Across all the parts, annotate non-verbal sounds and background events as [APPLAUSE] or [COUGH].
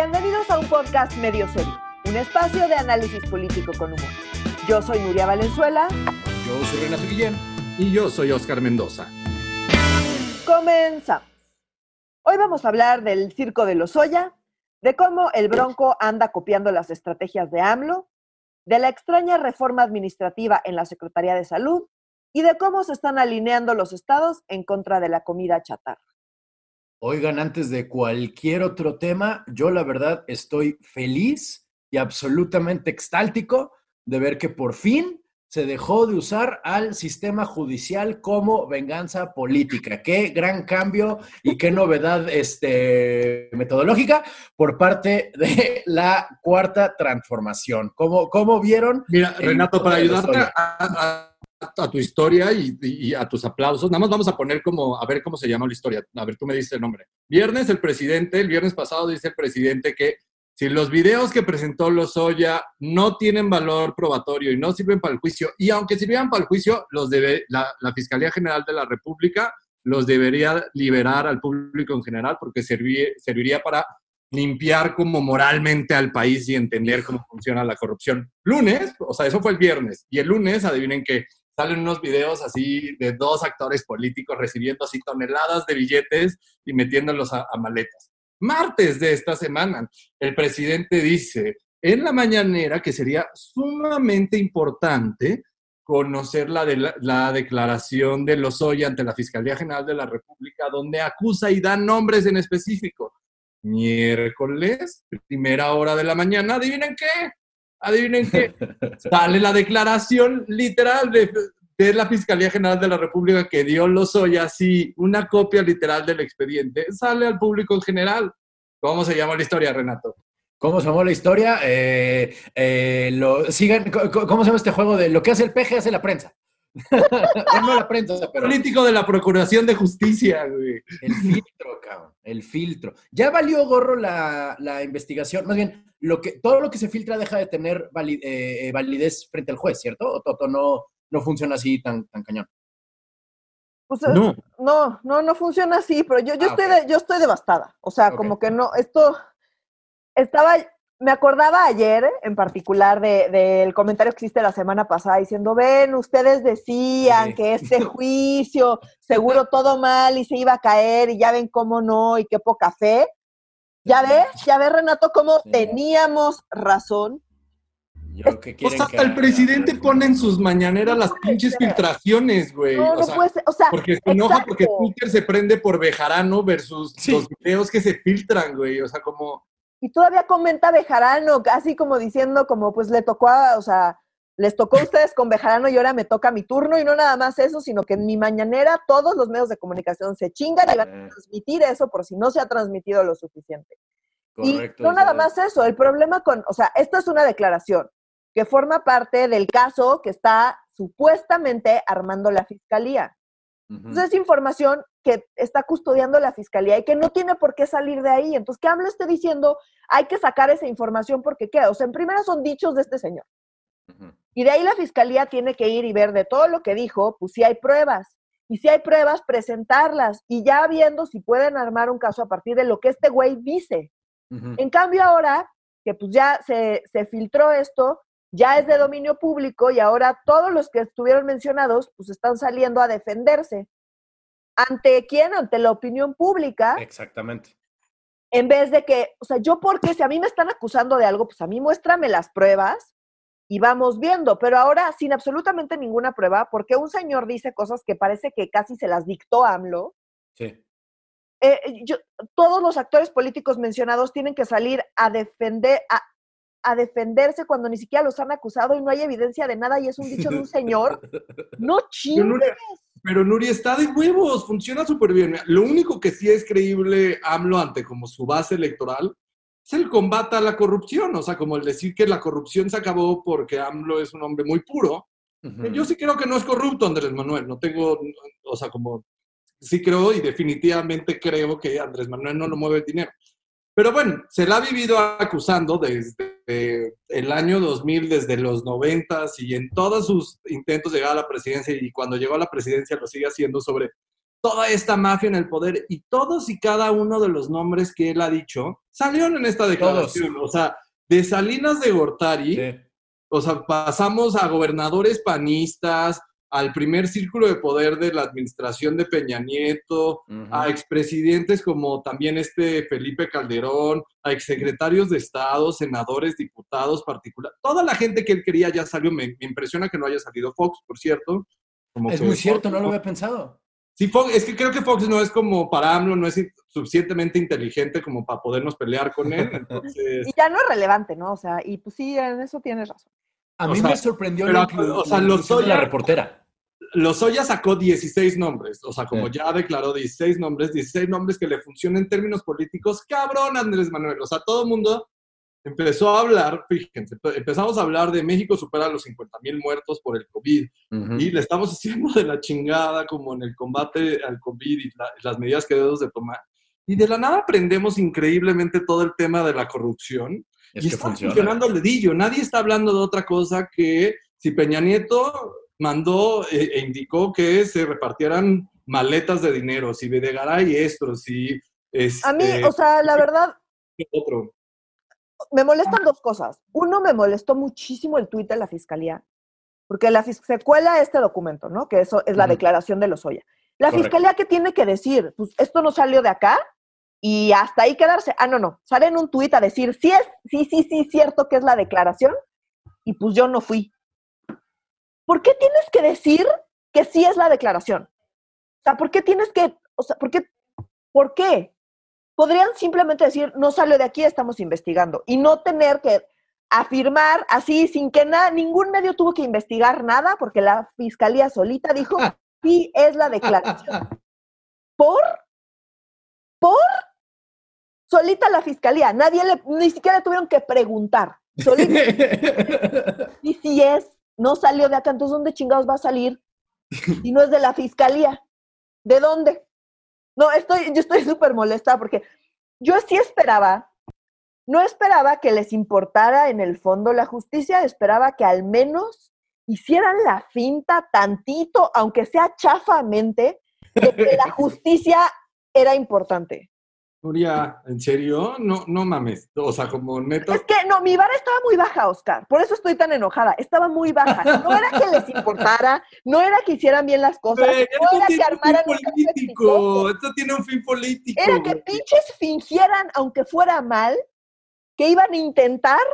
Bienvenidos a un podcast medio serio, un espacio de análisis político con humor. Yo soy Nuria Valenzuela. Yo soy Renato Guillén. Y yo soy Oscar Mendoza. Comenzamos. Hoy vamos a hablar del circo de Lozoya, de cómo el Bronco anda copiando las estrategias de AMLO, de la extraña reforma administrativa en la Secretaría de Salud y de cómo se están alineando los estados en contra de la comida chatarra. Oigan, antes de cualquier otro tema, yo la verdad estoy feliz y absolutamente extáltico de ver que por fin se dejó de usar al sistema judicial como venganza política. Qué gran cambio y qué novedad este, metodológica por parte de la cuarta transformación. ¿Cómo, cómo vieron? Mira, Renato, para ayudarte a, a tu historia y, a tus aplausos. Nada más vamos a poner como, a ver cómo se llama la historia. A ver, tú me dices el nombre. Viernes el presidente, el viernes pasado dice el presidente que si los videos que presentó Lozoya no tienen valor probatorio y no sirven para el juicio, y aunque sirvieran para el juicio, los debe, la, Fiscalía General de la República los debería liberar al público en general porque serviría para limpiar como moralmente al país y entender cómo funciona la corrupción. Lunes, o sea, eso fue el viernes, y el lunes, adivinen que salen unos videos así de dos actores políticos recibiendo así toneladas de billetes y metiéndolos a, maletas. Martes de esta semana, el presidente dice en la mañanera que sería sumamente importante conocer la, de la, declaración de Lozoya ante la Fiscalía General de la República, donde acusa y da nombres en específico. Miércoles, primera hora de la mañana, ¿adivinen qué? Adivinen qué, [LAUGHS] sale la declaración literal de, la Fiscalía General de la República que dio Lozoya, así, una copia literal del expediente, sale al público en general. ¿Cómo se llama la historia, Renato? ¿Cómo se llama la historia? Eh, eh, lo, sigan, ¿Cómo se llama este juego de lo que hace el peje hace la prensa? [LAUGHS] no la prensa, pero... Político de la Procuración de Justicia, güey. El filtro, cabrón, el filtro. Ya valió gorro la, la investigación, más bien, lo que, todo lo que se filtra deja de tener eh, validez frente al juez, ¿cierto? ¿O Toto no, no funciona así tan, tan cañón? Pues, eh, no. no, no, no funciona así, pero yo, yo, ah, estoy, yo estoy devastada. O sea, como que no, esto estaba, me acordaba ayer en particular del de, comentario que hiciste la semana pasada diciendo, ven, ustedes decían que este [LAUGHS] juicio seguro todo mal y se iba a caer y ya ven cómo no y qué poca fe. ¿Ya ves? ¿Ya ves, Renato, cómo teníamos razón? Yo, ¿qué o sea, hasta el presidente pone en sus mañaneras las pinches filtraciones, güey. No, no puede ser. O sea, porque se enoja porque Twitter se prende por Bejarano versus los videos que se filtran, güey. O sea, como. Y todavía comenta Bejarano, así como diciendo, como pues le tocó a, o sea, les tocó a ustedes con Bejarano y ahora me toca mi turno y no nada más eso, sino que en mi mañanera todos los medios de comunicación se chingan y van a transmitir eso por si no se ha transmitido lo suficiente. Correcto, y no nada más eso, el problema con, o sea, esto es una declaración que forma parte del caso que está supuestamente armando la fiscalía. Entonces es información que está custodiando la fiscalía y que no tiene por qué salir de ahí. Entonces, que AMLO esté diciendo, hay que sacar esa información porque qué, o sea, en primera son dichos de este señor. Y de ahí la fiscalía tiene que ir y ver de todo lo que dijo, pues si hay pruebas. Y si hay pruebas, presentarlas. Y ya viendo si pueden armar un caso a partir de lo que este güey dice. En cambio ahora, que pues ya se, se filtró esto, ya es de dominio público y ahora todos los que estuvieron mencionados pues están saliendo a defenderse. ¿Ante quién? Ante la opinión pública. Exactamente. En vez de que, o sea, yo porque si a mí me están acusando de algo, pues a mí muéstrame las pruebas y vamos viendo, pero ahora sin absolutamente ninguna prueba, porque un señor dice cosas que parece que casi se las dictó AMLO. Sí. Eh, yo, todos los actores políticos mencionados tienen que salir a defender, a, a, defenderse cuando ni siquiera los han acusado y no hay evidencia de nada y es un dicho de un señor. [LAUGHS] No chingues. Pero Nuri está de huevos, funciona súper bien. Lo único que sí es creíble AMLO ante como su base electoral es el combate a la corrupción, o sea, como el decir que la corrupción se acabó porque AMLO es un hombre muy puro. Yo sí creo que no es corrupto Andrés Manuel, no tengo, o sea, como sí creo y definitivamente creo que Andrés Manuel no lo mueve el dinero. Pero bueno, se la ha vivido acusando desde el año 2000, desde los 90 y en todos sus intentos de llegar a la presidencia y cuando llegó a la presidencia lo sigue haciendo sobre toda esta mafia en el poder y todos y cada uno de los nombres que él ha dicho salieron en esta declaración. O sea, de Salinas de Gortari, o sea, pasamos a gobernadores panistas, al primer círculo de poder de la administración de Peña Nieto, a expresidentes como también este Felipe Calderón, a exsecretarios de Estado, senadores, diputados particular. Toda la gente que él quería ya salió. Me, impresiona que no haya salido Fox, por cierto. es muy cierto, no lo había pensado. Sí, Fox, es que creo que Fox no es como para AMLO, no es suficientemente inteligente como para podernos pelear con él. [LAUGHS] Y ya no es relevante, ¿no? O sea, y pues sí, en eso tienes razón. A mí me sorprendió la, o sea, la reportera. Lozoya sacó 16 nombres, o sea, como ya declaró 16 nombres, 16 nombres que le funcionan en términos políticos. Cabrón, Andrés Manuel. O sea, todo el mundo empezó a hablar, fíjense, empezamos a hablar de México supera los 50 mil muertos por el COVID y le estamos haciendo de la chingada como en el combate al COVID y las medidas que debemos de tomar. Y de la nada aprendemos increíblemente todo el tema de la corrupción es y está funciona. funcionando el dedillo. Nadie está hablando de otra cosa que si Peña Nieto mandó eh, e indicó que se repartieran maletas de dinero, si Videgaray esto, si... Es, a mí, o sea, la verdad... Otro. Me molestan dos cosas. Uno, me molestó muchísimo el tuit de la fiscalía, porque la se cuela este documento, ¿no? Que eso es la declaración de los Lozoya. La fiscalía, ¿qué tiene que decir? Pues esto no salió de acá, y hasta ahí quedarse. Ah, no, no. Sale en un tuit a decir, sí es, sí, sí, sí, cierto que es la declaración, y pues yo no fui. ¿Por qué tienes que decir que sí es la declaración? O sea, ¿por qué tienes que, o sea, por qué, por qué? Podrían simplemente decir, no salió de aquí, estamos investigando, y no tener que afirmar así, sin que nada, ningún medio tuvo que investigar nada, porque la fiscalía solita dijo, sí es la declaración. ¿Por? ¿Por? Solita la fiscalía, nadie le, ni siquiera le tuvieron que preguntar. Solita. [LAUGHS] y si es, no salió de acá, entonces ¿dónde chingados va a salir? Si no es de la fiscalía. ¿De dónde? No, estoy, yo estoy súper molesta porque yo sí esperaba, no esperaba que les importara en el fondo la justicia, esperaba que al menos hicieran la finta tantito, aunque sea chafamente, de que la [LAUGHS] justicia era importante. Nuria, ¿en serio? No, no mames. O sea, como neto. Es que no, mi vara estaba muy baja, Oscar. Por eso estoy tan enojada. Estaba muy baja. No era que les importara, no era que hicieran bien las cosas, no era que armaran un político. Esto tiene un fin político. Era que pinches fingieran, aunque fuera mal, que iban a intentar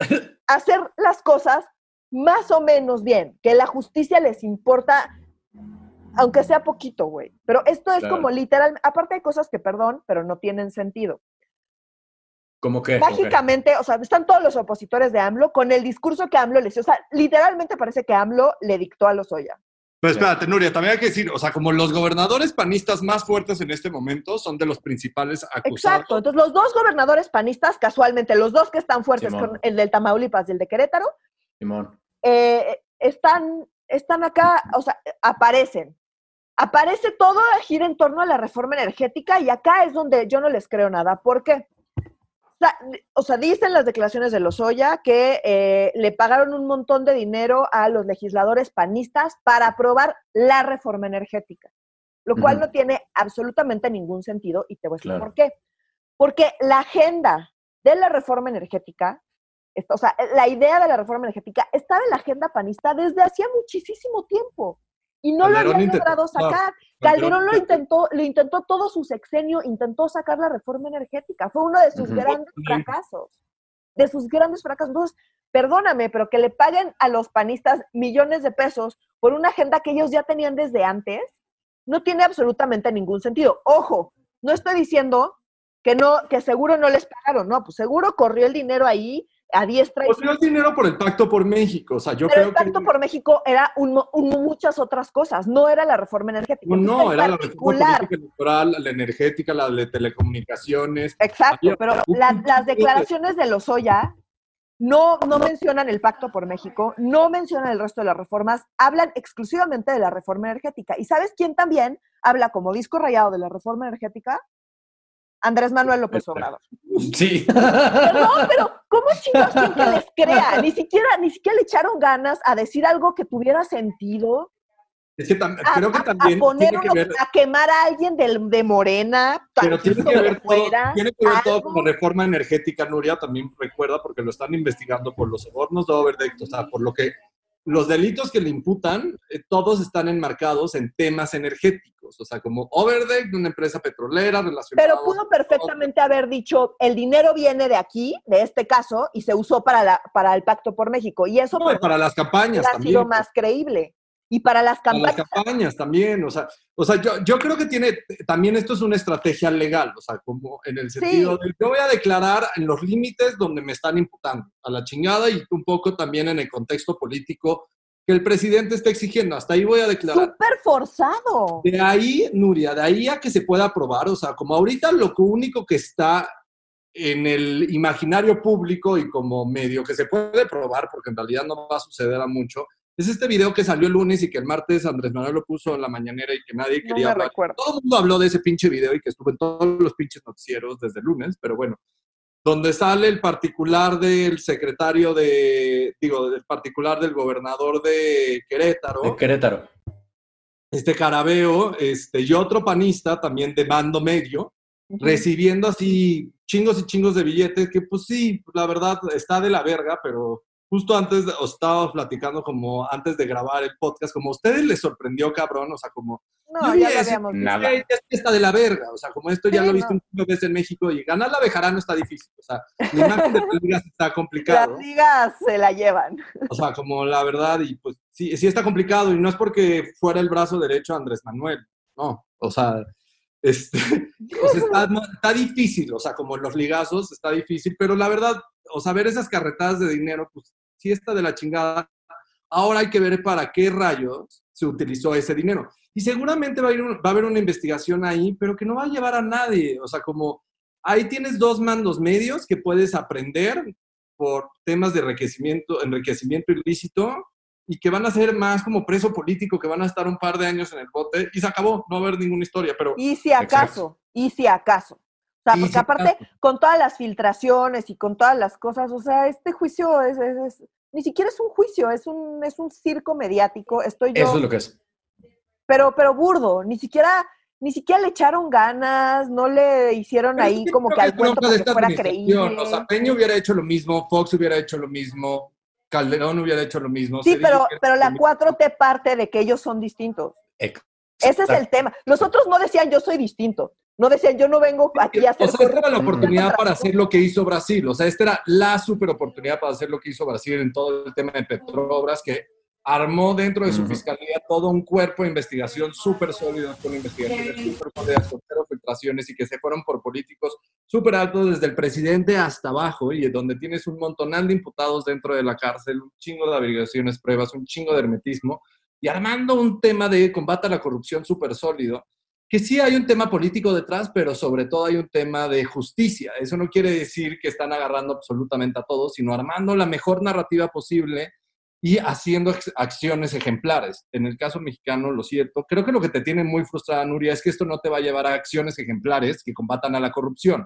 [COUGHS] hacer las cosas más o menos bien, que la justicia les importa aunque sea poquito, güey. Pero esto es como literal, aparte hay cosas que, perdón, pero no tienen sentido. ¿Cómo que? Mágicamente, o sea, están todos los opositores de AMLO con el discurso que AMLO les dio. O sea, literalmente parece que AMLO le dictó a los Oya. Pero espérate, Nuria, también hay que decir, o sea, como los gobernadores panistas más fuertes en este momento son de los principales acusados. Exacto, entonces los dos gobernadores panistas, casualmente, los dos que están fuertes, el del Tamaulipas y el de Querétaro, Simón. Eh, están, están acá, o sea, aparecen aparece todo gira en torno a la reforma energética y acá es donde yo no les creo nada. ¿Por qué? O sea, dicen las declaraciones de Lozoya que eh, le pagaron un montón de dinero a los legisladores panistas para aprobar la reforma energética, lo cual no tiene absolutamente ningún sentido y te voy a decir por qué. Porque la agenda de la reforma energética, o sea, la idea de la reforma energética estaba en la agenda panista desde hacía muchísimo tiempo y no lo habían logrado sacar. Calderón lo intentó, lo intentó todo su sexenio, intentó sacar la reforma energética. Fue uno de sus grandes fracasos. De sus grandes fracasos. Entonces, perdóname, pero que le paguen a los panistas millones de pesos por una agenda que ellos ya tenían desde antes, no tiene absolutamente ningún sentido. Ojo, no estoy diciendo que no, que seguro no les pagaron, no, pues seguro corrió el dinero ahí a diestra. Pues el dinero por el Pacto por México. O sea, yo creo el Pacto por México era un, muchas otras cosas, no era la reforma energética. No, no era la reforma electoral, la energética, la de telecomunicaciones. Exacto, pero las declaraciones de Lozoya no, no mencionan el Pacto por México, no mencionan el resto de las reformas, hablan exclusivamente de la reforma energética. ¿Y sabes quién también habla como disco rayado de la reforma energética? Andrés Manuel López Obrador. Sí. Perdón, pero ¿cómo chingados que les crea? Ni siquiera, ni siquiera le echaron ganas a decir algo que tuviera sentido. Es que creo que también. A, tiene que ver, a quemar a alguien de Morena. Pero tiene que, ver todo, tiene que ver todo con la reforma energética, Nuria, también recuerda, porque lo están investigando por los sobornos de Overdeck, o sea, por lo que los delitos que le imputan, eh, todos están enmarcados en temas energéticos, o sea, como Overdeck, una empresa petrolera relacionada. Pero pudo perfectamente haber dicho, el dinero viene de aquí, de este caso, y se usó para, la, para el Pacto por México. Y eso no, para las campañas ha sido más creíble. Y para las campañas. las campañas también, o sea, o sea yo, yo, creo que tiene, también esto es una estrategia legal, o sea, como en el sentido de, yo voy a declarar en los límites donde me están imputando, a la chingada y un poco también en el contexto político que el presidente está exigiendo, hasta ahí voy a declarar. Súper forzado. De ahí, Nuria, de ahí a que se pueda aprobar, o sea, como ahorita lo único que está en el imaginario público y como medio que se puede probar, porque en realidad no va a suceder a mucho, es este video que salió el lunes y que el martes Andrés Manuel lo puso en la mañanera y que nadie quería hablar. Todo el mundo habló de ese pinche video y que estuvo en todos los pinches noticieros desde el lunes, pero bueno, donde sale el particular del secretario de, digo, del particular del gobernador de Querétaro. De Querétaro. Este carabeo, este, y otro panista también de mando medio, recibiendo así chingos y chingos de billetes, que pues sí, la verdad está de la verga, pero justo antes, os estaba platicando como antes de grabar el podcast, como a ustedes les sorprendió, cabrón, o sea, como... No, ya lo habíamos Nada. está de la verga, o sea, como esto ya lo he visto un poco veces en México y ganar la Bejarano está difícil, o sea, la imagen de las ligas está complicado. Las ligas se la llevan. O sea, como la verdad, y pues sí, sí está complicado, y no es porque fuera el brazo derecho Andrés Manuel, no, o sea... Este, o está, está difícil, o sea, como los ligazos está difícil, pero la verdad, o sea, ver esas carretadas de dinero, pues si está de la chingada, ahora hay que ver para qué rayos se utilizó ese dinero. Y seguramente va a, va a haber una investigación ahí, pero que no va a llevar a nadie. O sea, como ahí tienes dos mandos medios que puedes aprender por temas de enriquecimiento, enriquecimiento ilícito y que van a ser más como preso político, que van a estar un par de años en el bote y se acabó, no va a haber ninguna historia, pero... Y si acaso, y si acaso. O sea, porque aparte, con todas las filtraciones y con todas las cosas, o sea, este juicio es, ni siquiera es un juicio, es un, es un circo mediático. Estoy yo. Eso es lo que es. Pero, pero burdo, ni siquiera, ni siquiera le echaron ganas, no le hicieron ahí como que al cuento para que fuera creíble. O sea, Peña hubiera hecho lo mismo, Fox hubiera hecho lo mismo, Calderón hubiera hecho lo mismo. Sí, pero, pero la 4T parte de que ellos son distintos. Ese es el tema. Los otros no decían yo soy distinto. No decían, yo no vengo aquí a hacer. O sea, esta era la oportunidad para hacer lo que hizo Brasil. O sea, esta era la super oportunidad para hacer lo que hizo Brasil en todo el tema de Petrobras, que armó dentro de su fiscalía todo un cuerpo de investigación súper sólido, con investigaciones súper sólidas, con cero filtraciones y que se fueron por políticos súper altos desde el presidente hasta abajo y donde tienes un montonal de imputados dentro de la cárcel, un chingo de averiguaciones, pruebas, un chingo de hermetismo y armando un tema de combate a la corrupción súper sólido que sí hay un tema político detrás, pero sobre todo hay un tema de justicia. Eso no quiere decir que están agarrando absolutamente a todos, sino armando la mejor narrativa posible y haciendo acciones ejemplares. En el caso mexicano, lo cierto, creo que lo que te tiene muy frustrada, Nuria, es que esto no te va a llevar a acciones ejemplares que combatan a la corrupción.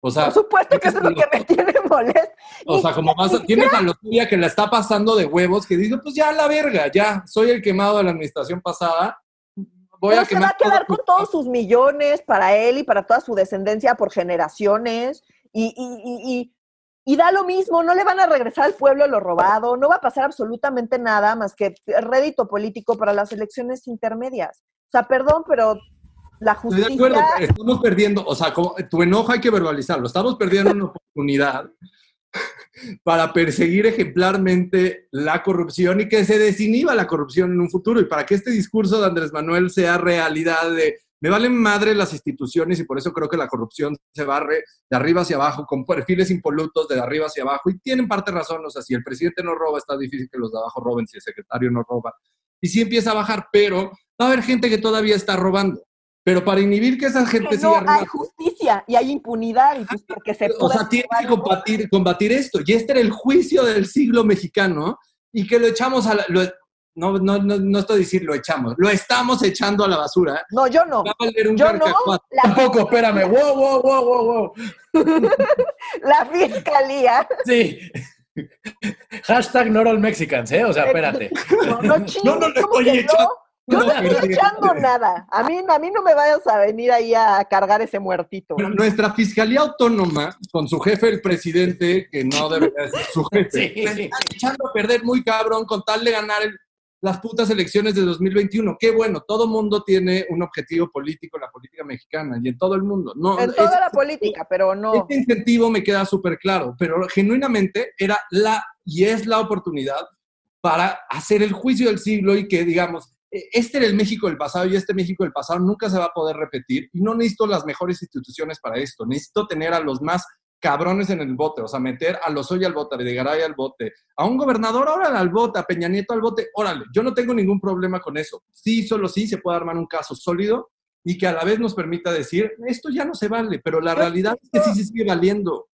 O sea, Por supuesto que eso es lo que me [LAUGHS] tiene molesto. O sea, como más, tienes a los que la está pasando de huevos, que dice, pues ya la verga, ya, soy el quemado de la administración pasada, se va a quedar con todos sus millones para él y para toda su descendencia por generaciones. Y, da lo mismo, no le van a regresar al pueblo lo robado, no va a pasar absolutamente nada más que rédito político para las elecciones intermedias. O sea, perdón, pero la justicia... Estoy de acuerdo, estamos perdiendo, o sea, tu enojo hay que verbalizarlo, estamos perdiendo una oportunidad para perseguir ejemplarmente la corrupción y que se desinhiba la corrupción en un futuro. Y para que este discurso de Andrés Manuel sea realidad de me valen madre las instituciones y por eso creo que la corrupción se barre de arriba hacia abajo con perfiles impolutos de arriba hacia abajo. Y tienen parte razón, o sea, si el presidente no roba está difícil que los de abajo roben, si el secretario no roba. Y si empieza a bajar, pero va a haber gente que todavía está robando. Pero para inhibir que esa gente siga no hay justicia y hay impunidad. Y pues porque se o sea, tiene que combatir, combatir esto. Y este era el juicio del siglo mexicano y que lo echamos a la... no, no, no, no, estoy diciendo lo echamos, lo estamos echando a la basura. No, yo no. yo no. Tampoco, espérame. Wow, wow, wow, wow, wow. [LAUGHS] la fiscalía. Sí. Hashtag not all Mexicans, ¿eh? O sea, espérate. No, no, [LAUGHS] no, no, no, Yo no estoy echando nada. A mí, a mí no me vayas a venir ahí a cargar ese muertito. nuestra Fiscalía Autónoma, con su jefe, el presidente, que no debería ser su jefe, está echando a perder muy cabrón con tal de ganar las putas elecciones de 2021. Qué bueno, todo mundo tiene un objetivo político en la política mexicana y en todo el mundo. No, en toda la política, pero no. Este incentivo me queda súper claro, pero genuinamente era la y es la oportunidad para hacer el juicio del siglo y que, digamos, este era el México del pasado y este México del pasado nunca se va a poder repetir y no necesito las mejores instituciones para esto, necesito tener a los más cabrones en el bote, o sea, meter a los Lozoya al bote, a Videgaray al bote, a un gobernador, órale al bote, a Peña Nieto al bote, órale, yo no tengo ningún problema con eso. Sí, solo sí se puede armar un caso sólido y que a la vez nos permita decir, esto ya no se vale, pero la realidad es que sí se sigue valiendo.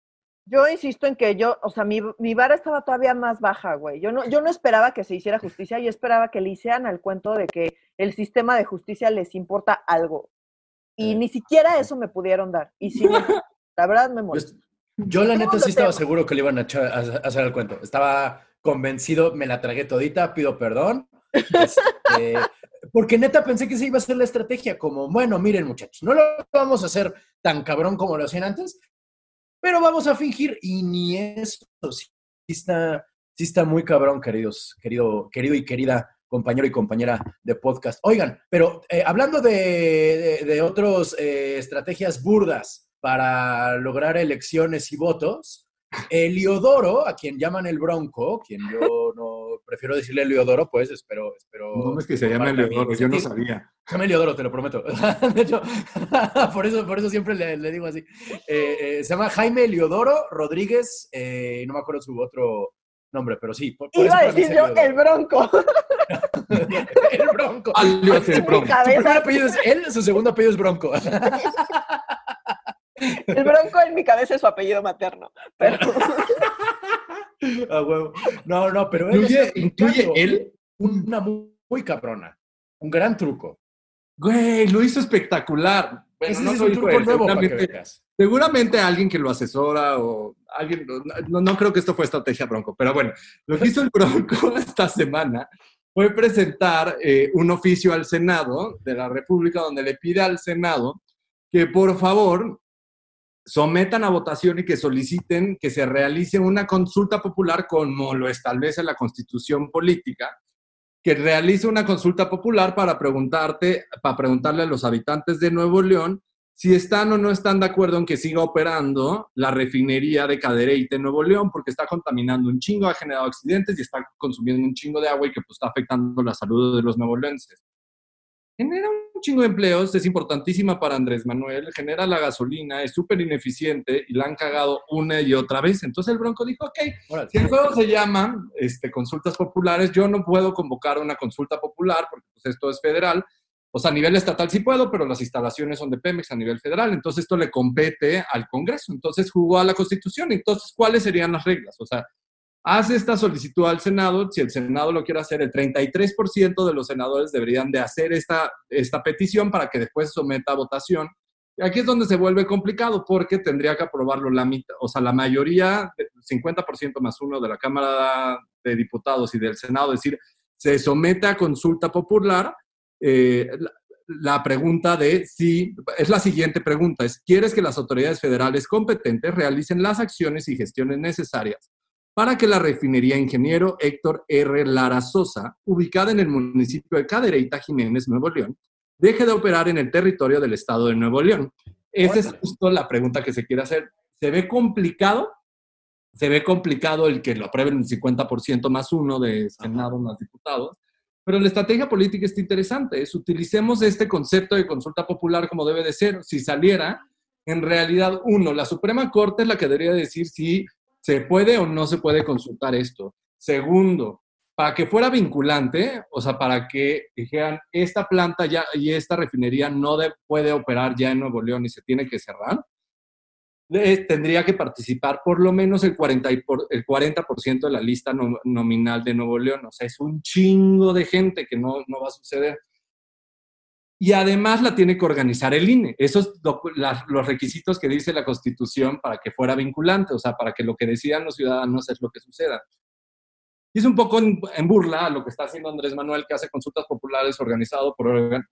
Yo insisto en que yo, o sea, mi, mi vara estaba todavía más baja, güey. Yo no, yo no esperaba que se hiciera justicia, yo esperaba que le hicieran al cuento de que el sistema de justicia les importa algo. Y ni siquiera eso me pudieron dar. Y sí, la verdad me molesta. Yo, la neta sí estaba seguro que le iban a, hacer el cuento. Estaba convencido, me la tragué todita, pido perdón. Este, porque neta pensé que se iba a ser la estrategia, como, bueno, miren muchachos, no lo vamos a hacer tan cabrón como lo hacían antes, pero vamos a fingir y ni eso. Sí está, sí está muy cabrón, queridos, querido, querido y querida compañero y compañera de podcast. Oigan, pero eh, hablando de, de, otras eh, estrategias burdas para lograr elecciones y votos, [LAUGHS] Eliodoro, a quien llaman el Bronco, quien yo no prefiero decirle Eliodoro, pues espero. espero no es que se llame Eliodoro, yo no sabía. Se llama Eliodoro, te lo prometo. [LAUGHS] de hecho, [LAUGHS] por eso, por eso siempre le, digo así. Eh, eh, se llama Jaime Eliodoro Rodríguez, eh, no me acuerdo su otro nombre, pero sí. Por, Iba a decir yo el Bronco. [LAUGHS] el Bronco. el Bronco. Su primer apellido es él, su segundo apellido es Bronco. El Bronco en mi cabeza es su apellido materno. Pero... [LAUGHS] No, no, pero él incluye, él una muy, cabrona. Un gran truco. Güey, lo hizo espectacular. Ese es un truco nuevo seguramente, seguramente alguien que lo asesora o alguien, no, no, creo que esto fue estrategia Bronco, pero bueno, lo que hizo el Bronco [LAUGHS] esta semana fue presentar eh, un oficio al Senado de la República donde le pide al Senado que por favor sometan a votación y que soliciten que se realice una consulta popular como lo establece la constitución política, que realice una consulta popular para preguntarte, para preguntarle a los habitantes de Nuevo León si están o no están de acuerdo en que siga operando la refinería de Cadereyte en Nuevo León, porque está contaminando un chingo, ha generado accidentes y está consumiendo un chingo de agua y que pues, está afectando la salud de los nuevoleonses genera un chingo de empleos, es importantísima para Andrés Manuel, genera la gasolina, es súper ineficiente y la han cagado una y otra vez. Entonces el Bronco dijo, ok, si el juego se llama este, consultas populares, yo no puedo convocar una consulta popular porque pues, esto es federal. O sea, a nivel estatal sí puedo, pero las instalaciones son de Pemex a nivel federal. Entonces esto le compete al Congreso. Entonces jugó a la Constitución. Entonces, ¿cuáles serían las reglas? O sea, hace esta solicitud al Senado, si el Senado lo quiere hacer, el 33% de los senadores deberían de hacer esta, esta petición para que después someta a votación. Y aquí es donde se vuelve complicado porque tendría que aprobarlo la mitad, o sea, la mayoría, 50% más uno de la Cámara de Diputados y del Senado, es decir, se somete a consulta popular. Eh, la pregunta de si, es la siguiente pregunta, es, ¿quieres que las autoridades federales competentes realicen las acciones y gestiones necesarias para que la refinería Ingeniero Héctor R. Lara Sosa, ubicada en el municipio de Cadereyta, Jiménez, Nuevo León, deje de operar en el territorio del estado de Nuevo León. Esa es justo la pregunta que se quiere hacer. ¿Se ve complicado? Se ve complicado el que lo aprueben el 50% más uno de Senado más diputados. Pero la estrategia política está interesante. Es utilicemos este concepto de consulta popular como debe de ser. Si saliera, en realidad, uno, la Suprema Corte es la que debería decir si ¿Se puede o no se puede consultar esto? Segundo, para que fuera vinculante, o sea, para que dijeran, esta planta ya y esta refinería no puede operar ya en Nuevo León y se tiene que cerrar, tendría que participar por lo menos el 40%, el 40 de la lista nominal de Nuevo León. O sea, es un chingo de gente que no, no va a suceder y además la tiene que organizar el INE. Esos los requisitos que dice la Constitución para que fuera vinculante, o sea, para que lo que decidan los ciudadanos es lo que suceda. Y es un poco en, burla lo que está haciendo Andrés Manuel, que hace consultas populares organizado por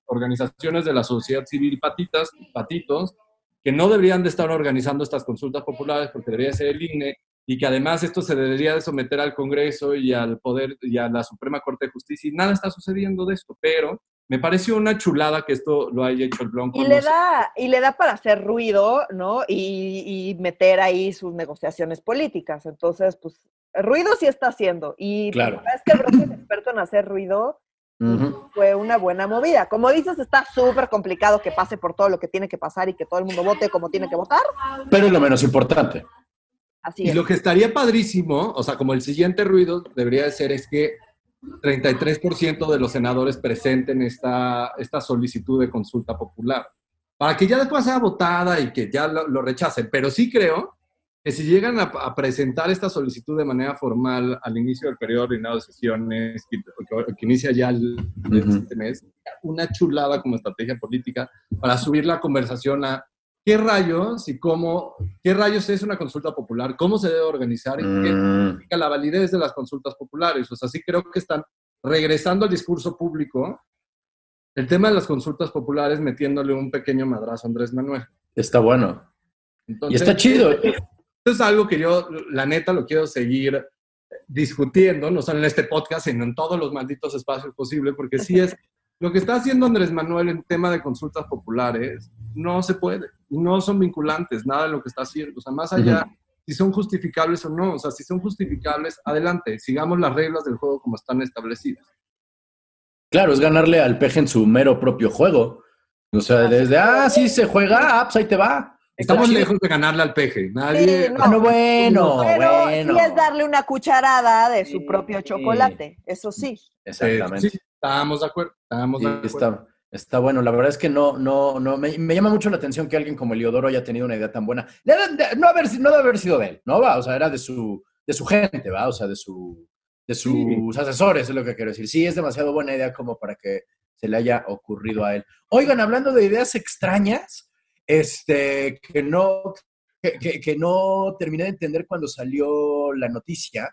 organizaciones de la sociedad civil patitas, patitos, que no deberían de estar organizando estas consultas populares porque debería ser el INE y que además esto se debería de someter al Congreso y al Poder y a la Suprema Corte de Justicia y nada está sucediendo de esto, pero me pareció una chulada que esto lo haya hecho el Blanco. Y le da, y le da para hacer ruido, ¿no? Y, meter ahí sus negociaciones políticas. Entonces, pues, ruido sí está haciendo. Y claro. es que el Bronco es experto en hacer ruido. Fue una buena movida. Como dices, está súper complicado que pase por todo lo que tiene que pasar y que todo el mundo vote como tiene que votar. Pero es lo menos importante. Así y es. lo que estaría padrísimo, o sea, como el siguiente ruido debería de ser es que 33% de los senadores presenten esta, esta solicitud de consulta popular, para que ya después sea votada y que ya lo, rechacen. Pero sí creo que si llegan a, presentar esta solicitud de manera formal al inicio del periodo ordinario de sesiones, que, que, inicia ya el, este mes, una chulada como estrategia política para subir la conversación a qué rayos y cómo, qué rayos es una consulta popular, cómo se debe organizar y qué mm. significa la validez de las consultas populares. O sea, sí creo que están regresando al discurso público el tema de las consultas populares metiéndole un pequeño madrazo a Andrés Manuel. Está bueno. y está chido. Esto es algo que yo, la neta, lo quiero seguir discutiendo, no solo en este podcast, sino en todos los malditos espacios posibles, porque sí es lo que está haciendo Andrés Manuel en tema de consultas populares no se puede, no son vinculantes, nada de lo que está haciendo. O sea, más allá, si son justificables o no, o sea, si son justificables, adelante, sigamos las reglas del juego como están establecidas. Claro, es ganarle al peje en su mero propio juego. O sea, desde, ah, sí se juega, ah, pues ahí te va. Estamos lejos de ganarle al peje. Nadie. no, ah, bueno, bueno. Sí es darle una cucharada de su propio chocolate, eso sí. Exactamente. Sí, estábamos de acuerdo. Estábamos de acuerdo. Está, está, bueno. La verdad es que no, no, no. Me, llama mucho la atención que alguien como Eliodoro haya tenido una idea tan buena. no, haber, no debe haber sido de él, ¿no? Va, o sea, era de su, de su gente, ¿va? O sea, de, su, de sus asesores, es lo que quiero decir. Sí, es demasiado buena idea como para que se le haya ocurrido a él. Oigan, hablando de ideas extrañas, este, que no, que, no terminé de entender cuando salió la noticia,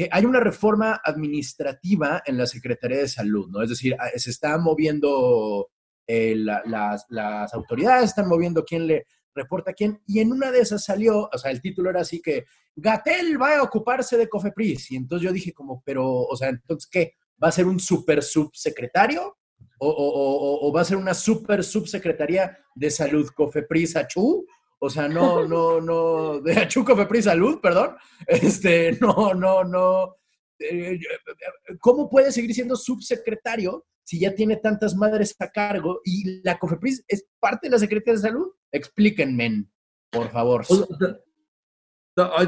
que hay una reforma administrativa en la Secretaría de Salud, ¿no? Es decir, ah, se están moviendo eh, las, autoridades, están moviendo quién le reporta a quién, y en una de esas salió, o sea, el título era así que Gatel va a ocuparse de Cofepris, y entonces yo dije como, pero, o sea, entonces, ¿qué? ¿Va a ser un super subsecretario? o, va a ser una super subsecretaría de salud COFEPRIS Achú, o sea, no, no, no, de Achú COFEPRIS Salud, perdón, este, no, no, no, eh, ¿cómo puede seguir siendo subsecretario si ya tiene tantas madres a cargo y la COFEPRIS es parte de la Secretaría de Salud? Explíquenme, por favor.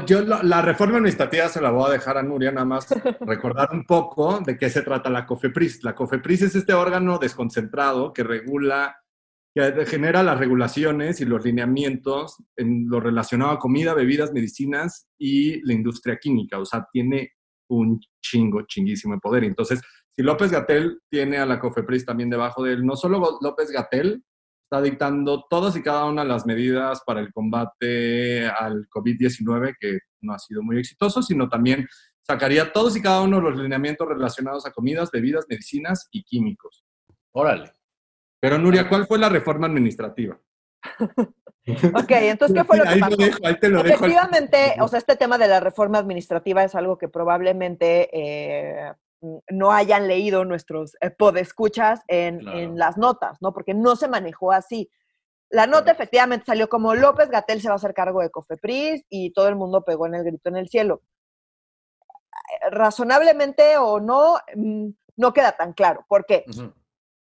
Yo la, reforma administrativa se la voy a dejar a Nuria, nada más [LAUGHS] recordar un poco de qué se trata la COFEPRIS. La COFEPRIS es este órgano desconcentrado que regula, que genera las regulaciones y los lineamientos en lo relacionado a comida, bebidas, medicinas y la industria química. O sea, tiene un chingo, chinguísimo de poder. Entonces, si López Gatel tiene a la COFEPRIS también debajo de él, no solo López Gatel, está dictando todas y cada una de las medidas para el combate al COVID-19, que no ha sido muy exitoso, sino también sacaría todos y cada uno de los lineamientos relacionados a comidas, bebidas, medicinas y químicos. Órale. Pero Nuria, ¿cuál fue la reforma administrativa? [LAUGHS] ok, entonces, ¿qué fue lo que pasó? ahí te lo Efectivamente, o sea, este tema de la reforma administrativa es algo que probablemente eh, no hayan leído nuestros eh, podescuchas en, en las notas, ¿no? Porque no se manejó así. La nota efectivamente salió como López Gatel se va a hacer cargo de Cofepris y todo el mundo pegó en el grito en el cielo. Razonablemente o no, mm, no queda tan claro. ¿Por qué?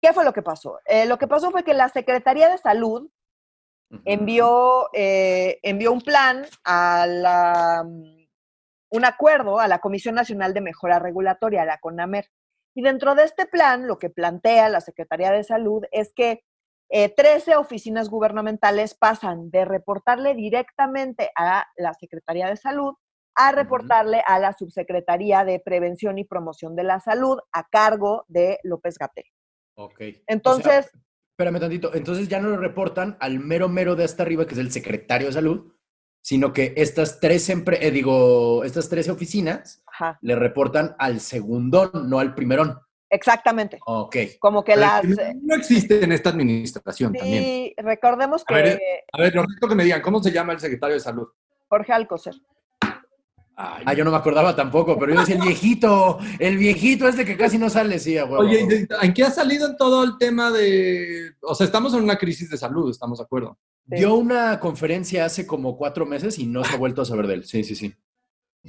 ¿Qué fue lo que pasó? Eh, lo que pasó fue que la Secretaría de Salud envió, eh, envió un plan a la un acuerdo a la Comisión Nacional de Mejora Regulatoria, la CONAMER. Y dentro de este plan, lo que plantea la Secretaría de Salud es que 13 eh, oficinas gubernamentales pasan de reportarle directamente a la Secretaría de Salud a reportarle a la Subsecretaría de Prevención y Promoción de la Salud a cargo de López Gatel. Ok. Entonces... espérame tantito. Entonces ya no lo reportan al mero mero de hasta arriba, que es el secretario de Salud, sino que estas tres, eh, digo, estas tres oficinas le reportan al segundón, no al primerón. Exactamente. Ok. Como que las... No existe en esta administración sí, también. recordemos que... A ver, a ver, lo que me digan, ¿cómo se llama el secretario de salud? Jorge Alcocer. Ah, yo no me acordaba tampoco, pero yo decía el viejito, el viejito este que casi no sale, sí, a Oye, ¿en qué ha salido en todo el tema de... O sea, estamos en una crisis de salud, estamos de acuerdo. Dio una conferencia hace como cuatro meses y no se ha vuelto a saber de él. Sí, sí, sí.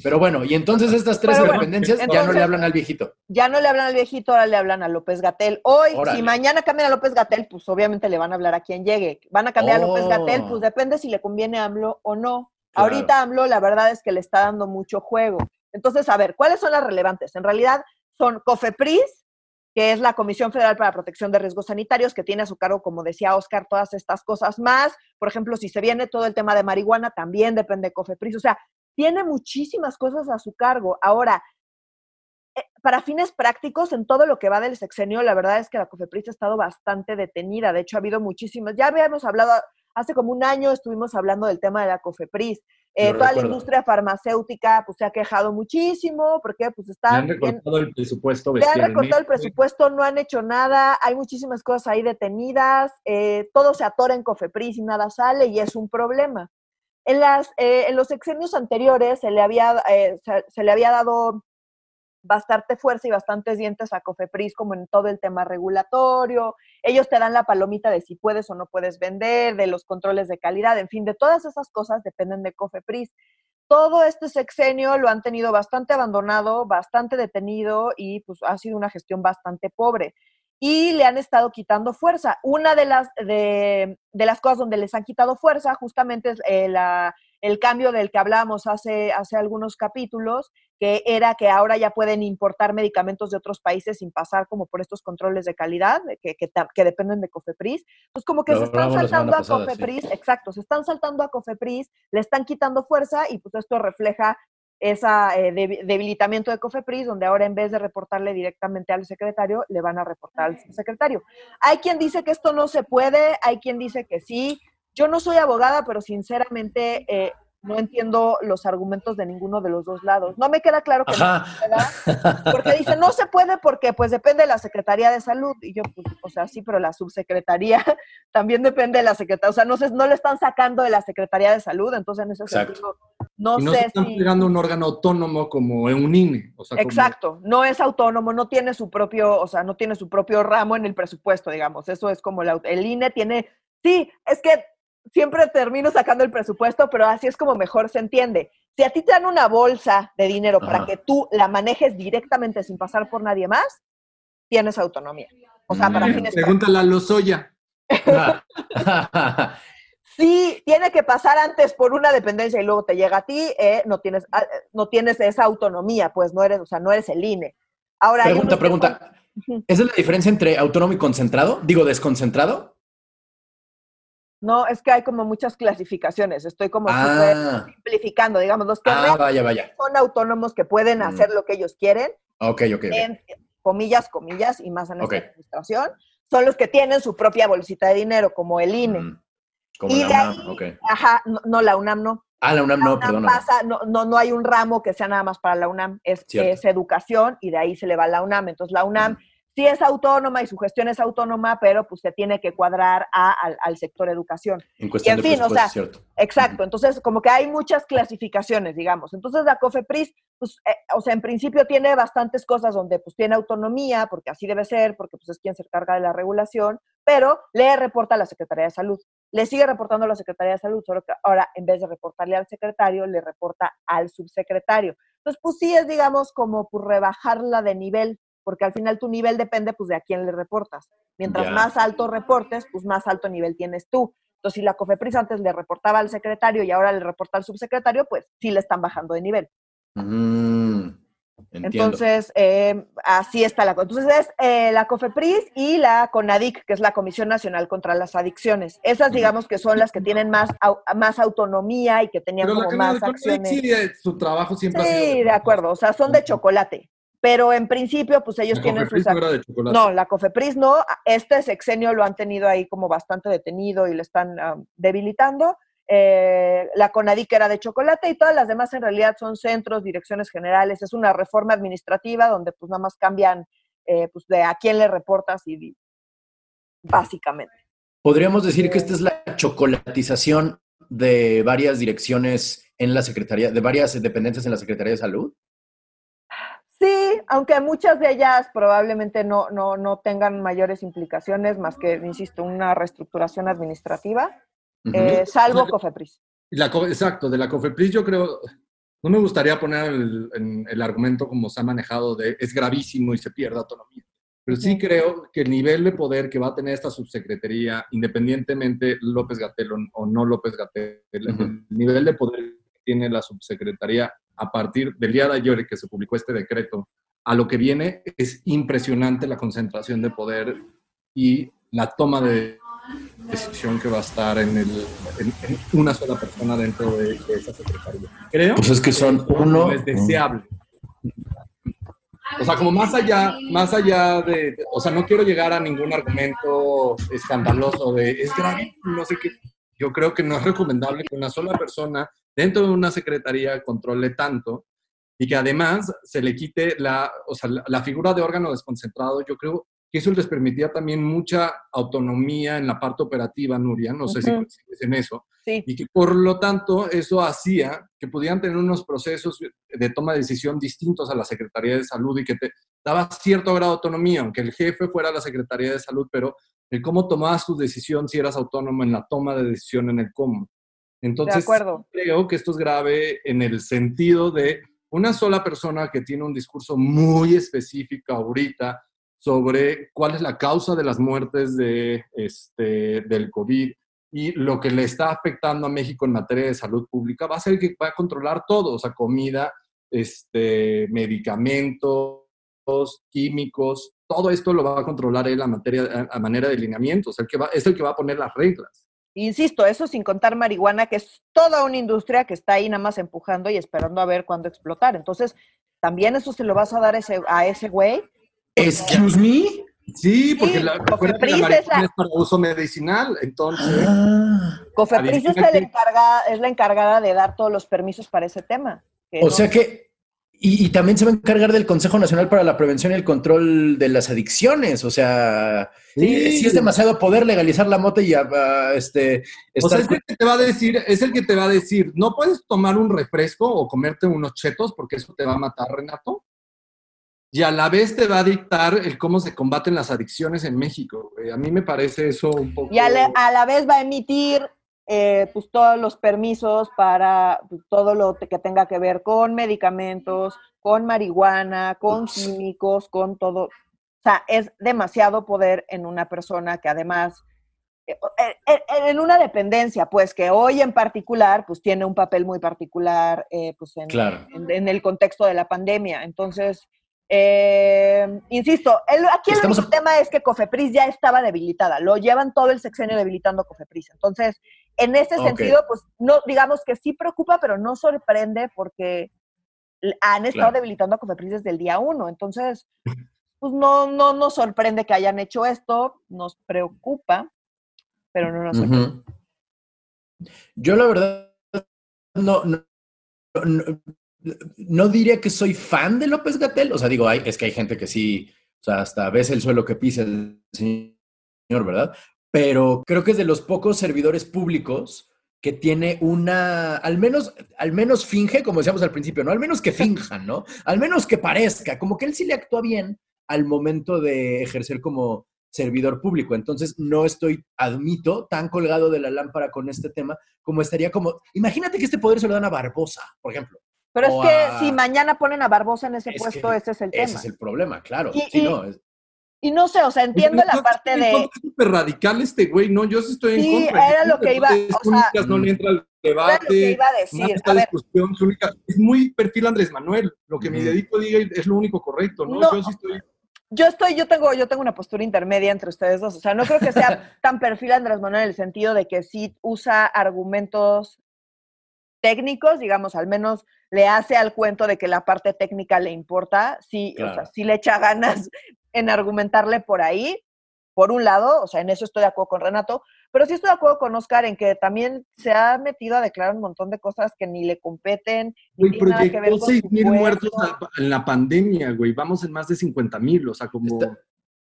Pero bueno, y entonces estas tres dependencias ya no le hablan al viejito. Ya no le hablan al viejito, ahora le hablan a López Gatel. Hoy, si mañana cambian a López Gatel, pues obviamente le van a hablar a quien llegue. Van a cambiar a López Gatel, pues oh. depende si le conviene a AMLO o no. Ahorita AMLO, la verdad es que le está dando mucho juego. Entonces, a ver, ¿cuáles son las relevantes? En realidad son COFEPRIS, que es la Comisión Federal para la Protección de Riesgos Sanitarios, que tiene a su cargo, como decía Oscar, todas estas cosas más. Por ejemplo, si se viene todo el tema de marihuana, también depende de COFEPRIS. O sea, tiene muchísimas cosas a su cargo. Ahora, eh, para fines prácticos, en todo lo que va del sexenio, la verdad es que la COFEPRIS ha estado bastante detenida. De hecho, ha habido muchísimas. Ya habíamos hablado, hace como un año estuvimos hablando del tema de la COFEPRIS. Eh, toda la industria farmacéutica pues, se ha quejado muchísimo porque pues está... han recortado el presupuesto. Le han recortado el presupuesto, no han hecho nada, hay muchísimas cosas ahí detenidas, eh, todo se atora en COFEPRIS y nada sale y es un problema. En, las, eh, en los sexenios anteriores se le, había, eh, se, le había dado bastante fuerza y bastantes dientes a Cofepris como en todo el tema regulatorio. Ellos te dan la palomita de si puedes o no puedes vender, de los controles de calidad, en fin, de todas esas cosas dependen de Cofepris. Todo este sexenio lo han tenido bastante abandonado, bastante detenido y pues ha sido una gestión bastante pobre y le han estado quitando fuerza. Una de las, de, las cosas donde les han quitado fuerza justamente es eh, el cambio del que hablamos hace, hace algunos capítulos, que era que ahora ya pueden importar medicamentos de otros países sin pasar como por estos controles de calidad que, que, dependen de COFEPRIS. Pues como que se están saltando a COFEPRIS, exacto, se están saltando a COFEPRIS, le están quitando fuerza y pues esto refleja ese eh, debilitamiento de COFEPRIS, donde ahora en vez de reportarle directamente al secretario, le van a reportar al secretario. Hay quien dice que esto no se puede, hay quien dice que sí. Yo no soy abogada, pero sinceramente eh, no entiendo los argumentos de ninguno de los dos lados. No me queda claro que no se porque dice, no se puede porque pues depende de la Secretaría de Salud. Y yo, pues, o sea, sí, pero la subsecretaría [LAUGHS] también depende de la Secretaría. O sea, no, se, no le están sacando de la Secretaría de Salud, entonces en ese sentido no, no sé se están pegando un órgano autónomo como un INE. Exacto, no es autónomo, no tiene su propio, o sea, no tiene su propio ramo en el presupuesto, digamos. Eso es como el INE tiene, sí, es que siempre termino sacando el presupuesto, pero así es como mejor se entiende. Si a ti te dan una bolsa de dinero para que tú la manejes directamente sin pasar por nadie más, tienes autonomía. O sea, para mm, fines Pregúntale a Lozoya. [LAUGHS] [LAUGHS] [LAUGHS] sí, tiene que pasar antes por una dependencia y luego te llega a ti, eh, no, tienes, ah, no tienes esa autonomía, pues no eres, o sea, no eres el INE. Ahora, pregunta, pregunta. ¿Esa es la diferencia entre autónomo y concentrado? Digo, desconcentrado. No, es que hay como muchas clasificaciones. Estoy como ah. simplificando, digamos, los que ah, vaya, vaya. son autónomos que pueden mm. hacer lo que ellos quieren. Ok, ok. En comillas, comillas, y más en esta administración, son los que tienen su propia bolsita de dinero, como el INE. Mm. Como la UNAM, Ajá, no, la UNAM no. Ah, la UNAM, no, perdón. no, no, no hay un ramo que sea nada más para la UNAM, es, es educación y de ahí se le va a la UNAM. Entonces la UNAM sí es autónoma y su gestión es autónoma, pero pues se tiene que cuadrar al, sector educación. En cuestión de o sea, cierto. Exacto, entonces como que hay muchas clasificaciones, digamos. Entonces la COFEPRIS, pues, eh, o sea, en principio tiene bastantes cosas donde pues tiene autonomía, porque así debe ser, porque pues es quien se encarga de la regulación, pero le reporta a la Secretaría de Salud. Le sigue reportando a la Secretaría de Salud, solo que ahora en vez de reportarle al secretario, le reporta al subsecretario. Entonces, pues sí es, digamos, como por rebajarla de nivel, porque al final tu nivel depende pues de a quién le reportas. Mientras más alto reportes, pues más alto nivel tienes tú. Entonces, si la COFEPRIS antes le reportaba al secretario y ahora le reporta al subsecretario, pues sí le están bajando de nivel. Mm, Entonces, eh, así está la cosa. Entonces, es eh, la COFEPRIS y la CONADIC, que es la Comisión Nacional contra las Adicciones. Esas, digamos, que son las que tienen más, más autonomía y que tenían como más acciones. Sí, su trabajo siempre sí, ha sido... de acuerdo. O sea, son de chocolate pero en principio, pues ellos tienen sus... No, no, la COFEPRIS no. Este sexenio lo han tenido ahí como bastante detenido y le están debilitando. Eh, la CONADIC era de chocolate y todas las demás en realidad son centros, direcciones generales, es una reforma administrativa donde pues nada más cambian eh, pues, de a quién le reportas y básicamente. Podríamos decir que esta es la chocolatización de varias direcciones en la Secretaría, de varias dependencias en la Secretaría de Salud. Sí, aunque muchas de ellas probablemente no, no, no tengan mayores implicaciones más que, insisto, una reestructuración administrativa, eh, salvo COFEPRIS. La, exacto, de la COFEPRIS yo creo, no me gustaría poner el, el, argumento como se ha manejado de es gravísimo y se pierde autonomía. Pero sí creo que el nivel de poder que va a tener esta subsecretaría, independientemente López Gatel o no López Gatel, el nivel de poder que tiene la subsecretaría a partir del día de ayer que se publicó este decreto a lo que viene, es impresionante la concentración de poder y la toma de decisión que va a estar en, el, una sola persona dentro de, esa secretaría. Creo pues es que son uno es deseable. O sea, como más allá, más allá de, o sea, no quiero llegar a ningún argumento escandaloso de es grave, no sé qué. Yo creo que no es recomendable que una sola persona dentro de una secretaría controle tanto y que además se le quite la, o sea, la, figura de órgano desconcentrado. Yo creo que eso les permitía también mucha autonomía en la parte operativa, Nuria, no sé si coincides en eso, y que por lo tanto eso hacía que pudieran tener unos procesos de toma de decisión distintos a la Secretaría de Salud y que te daba cierto grado de autonomía, aunque el jefe fuera la Secretaría de Salud, pero el cómo tomabas tu decisión si eras autónomo en la toma de decisión en el cómo. Entonces, creo que esto es grave en el sentido de una sola persona que tiene un discurso muy específico ahorita sobre cuál es la causa de las muertes de, este, del COVID, y lo que le está afectando a México en materia de salud pública va a ser que va a controlar todo, o comida, este, medicamentos, químicos, todo esto lo va a controlar él a, materia, a manera de lineamientos, o sea, que va, es el que va a poner las reglas. Insisto, eso sin contar marihuana, que es toda una industria que está ahí nada más empujando y esperando a ver cuándo explotar. Entonces, también eso se lo vas a dar ese, a ese güey. Excuse me. Sí, porque la, Cofepris la es, para uso medicinal, entonces. Ah. Cofepris es la, encargada, es la encargada de dar todos los permisos para ese tema. O sea que, y, también se va a encargar del Consejo Nacional para la Prevención y el Control de las Adicciones. O sea, sí, es demasiado poder legalizar la mota y este. O sea, es el que te va a decir, es el que te va a decir, no puedes tomar un refresco o comerte unos chetos porque eso te va a matar, Renato y a la vez te va a dictar el cómo se combaten las adicciones en México. A mí me parece eso un poco... Y a la, vez va a emitir eh, pues todos los permisos para pues, todo lo que tenga que ver con medicamentos, con marihuana, con químicos, con todo. O sea, es demasiado poder en una persona que además, eh, eh, en una dependencia, pues que hoy en particular, pues tiene un papel muy particular pues en, en el contexto de la pandemia. Entonces, eh, insisto, aquí el tema es que Cofepris ya estaba debilitada, lo llevan todo el sexenio debilitando Cofepris. Entonces, en ese sentido, pues no, digamos que sí preocupa, pero no sorprende porque han estado debilitando a Cofepris desde el día uno. Entonces, pues no, no nos sorprende que hayan hecho esto, nos preocupa, pero no nos sorprende. Yo la verdad no, no no diría que soy fan de López Gatel, o sea, digo, hay, es que hay gente que sí, o sea, hasta ves el suelo que pisa el señor, ¿verdad? Pero creo que es de los pocos servidores públicos que tiene una, al menos, al menos finge, como decíamos al principio, ¿no? Al menos que finjan, ¿no? [LAUGHS] Al menos que parezca, como que él sí le actúa bien al momento de ejercer como servidor público. Entonces, no estoy, admito, tan colgado de la lámpara con este tema como estaría como, imagínate que este poder se lo dan a Barbosa, por ejemplo. Pero es que si mañana ponen a Barbosa en ese puesto, ese es el tema. Ese es el problema, claro. Y, no, sé, o sea, entiendo la parte de... Es súper radical este güey, ¿no? Yo sí estoy en contra. Sí, era lo que iba, o sea, no le entra al debate. Era lo que iba a decir. A ver, discusión, única, es muy perfil Andrés Manuel. Lo que mi dedito diga es lo único correcto, ¿no? yo sí estoy yo estoy, yo tengo, yo tengo una postura intermedia entre ustedes dos. O sea, no creo que sea [LAUGHS] tan perfil Andrés Manuel en el sentido de que sí usa argumentos técnicos, digamos, al menos le hace al cuento de que la parte técnica le importa, sí, o sea, sí le echa ganas en argumentarle por ahí, por un lado, o sea, en eso estoy de acuerdo con Renato, pero sí estoy de acuerdo con Oscar en que también se ha metido a declarar un montón de cosas que ni le competen. Ni güey, proyectó 6 mil muertos en la pandemia, güey. Vamos en más de 50 mil, o sea, como...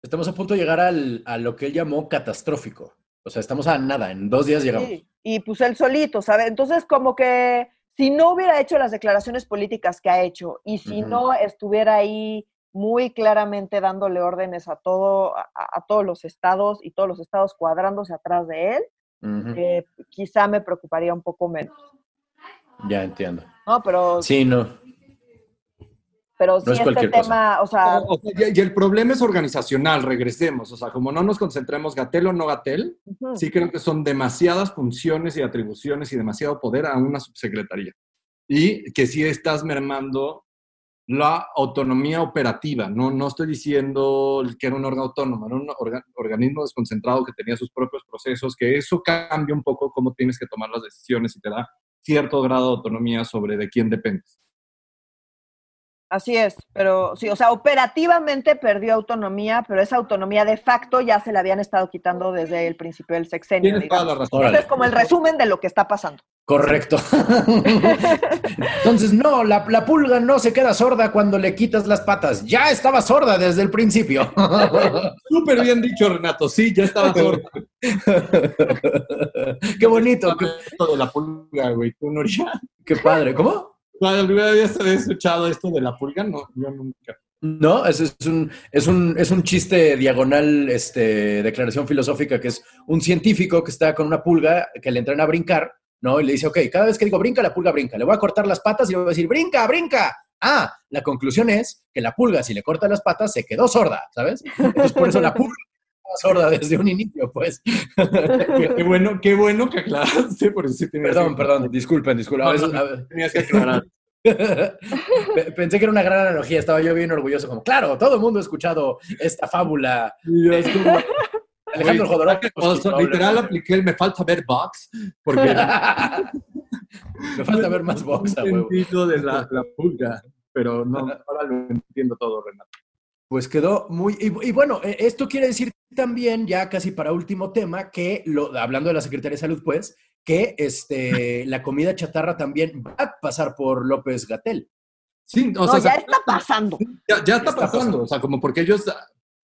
estamos a punto de llegar al, a lo que él llamó catastrófico. O sea, estamos a nada, en dos días llegamos. Sí. Y pues él solito, ¿sabes? Entonces, como que si no hubiera hecho las declaraciones políticas que ha hecho y si no estuviera ahí muy claramente dándole órdenes a todo, a, todos los estados y todos los estados cuadrándose atrás de él, eh, quizá me preocuparía un poco menos. Ya entiendo. No, pero. Sí, no. Pero sí, este tema, o sea. y, el problema es organizacional, regresemos. O sea, como no nos concentremos Gatel o no Gatel, sí creo que son demasiadas funciones y atribuciones y demasiado poder a una subsecretaría. Y que sí estás mermando la autonomía operativa. No, no estoy diciendo que era un órgano autónomo, era un organismo desconcentrado que tenía sus propios procesos, que eso cambia un poco cómo tienes que tomar las decisiones y te da cierto grado de autonomía sobre de quién dependes. Así es, pero sí, o sea, operativamente perdió autonomía, pero esa autonomía de facto ya se la habían estado quitando desde el principio del sexenio. Tienes toda la razón. es como el resumen de lo que está pasando. Correcto. [LAUGHS] Entonces, no, la, la, pulga no se queda sorda cuando le quitas las patas. Ya estaba sorda desde el principio. [LAUGHS] Súper bien dicho, Renato. Sí, ya estaba sorda. Qué bonito. de la pulga, güey. Qué padre. ¿Cómo? La primera vez había escuchado esto de la pulga, no, yo nunca. No, es, es, un, es, un, es un chiste diagonal, este, declaración filosófica, que es un científico que está con una pulga que le entrena a brincar, ¿no? Y le dice, ok, cada vez que digo brinca, la pulga brinca. Le voy a cortar las patas y le voy a decir, brinca, brinca. Ah, la conclusión es que la pulga, si le corta las patas, se quedó sorda, ¿sabes? Entonces, por eso la pulga sorda desde un inicio, pues. qué, bueno, qué bueno que aclaraste, Perdón, perdón, disculpen, disculpen. tenías que aclarar. [LAUGHS] Pensé que era una gran analogía, estaba yo bien orgulloso, como, claro, todo el mundo ha escuchado esta fábula. Alejandro Jodorowsky. literal apliqué el me falta ver box, porque... [LAUGHS] [LAUGHS] me falta ver más box, a huevo. de la, la pulga, pero no, ahora lo entiendo todo, Renato. Pues quedó muy... Y, bueno, e, esto quiere decir también, ya casi para último tema, que lo, hablando de la Secretaría de Salud, pues, que este, [LAUGHS] la comida chatarra también va a pasar por López Gatel. Sí, o sea, ya está pasando. Ya, está, pasando. o sea, como porque ellos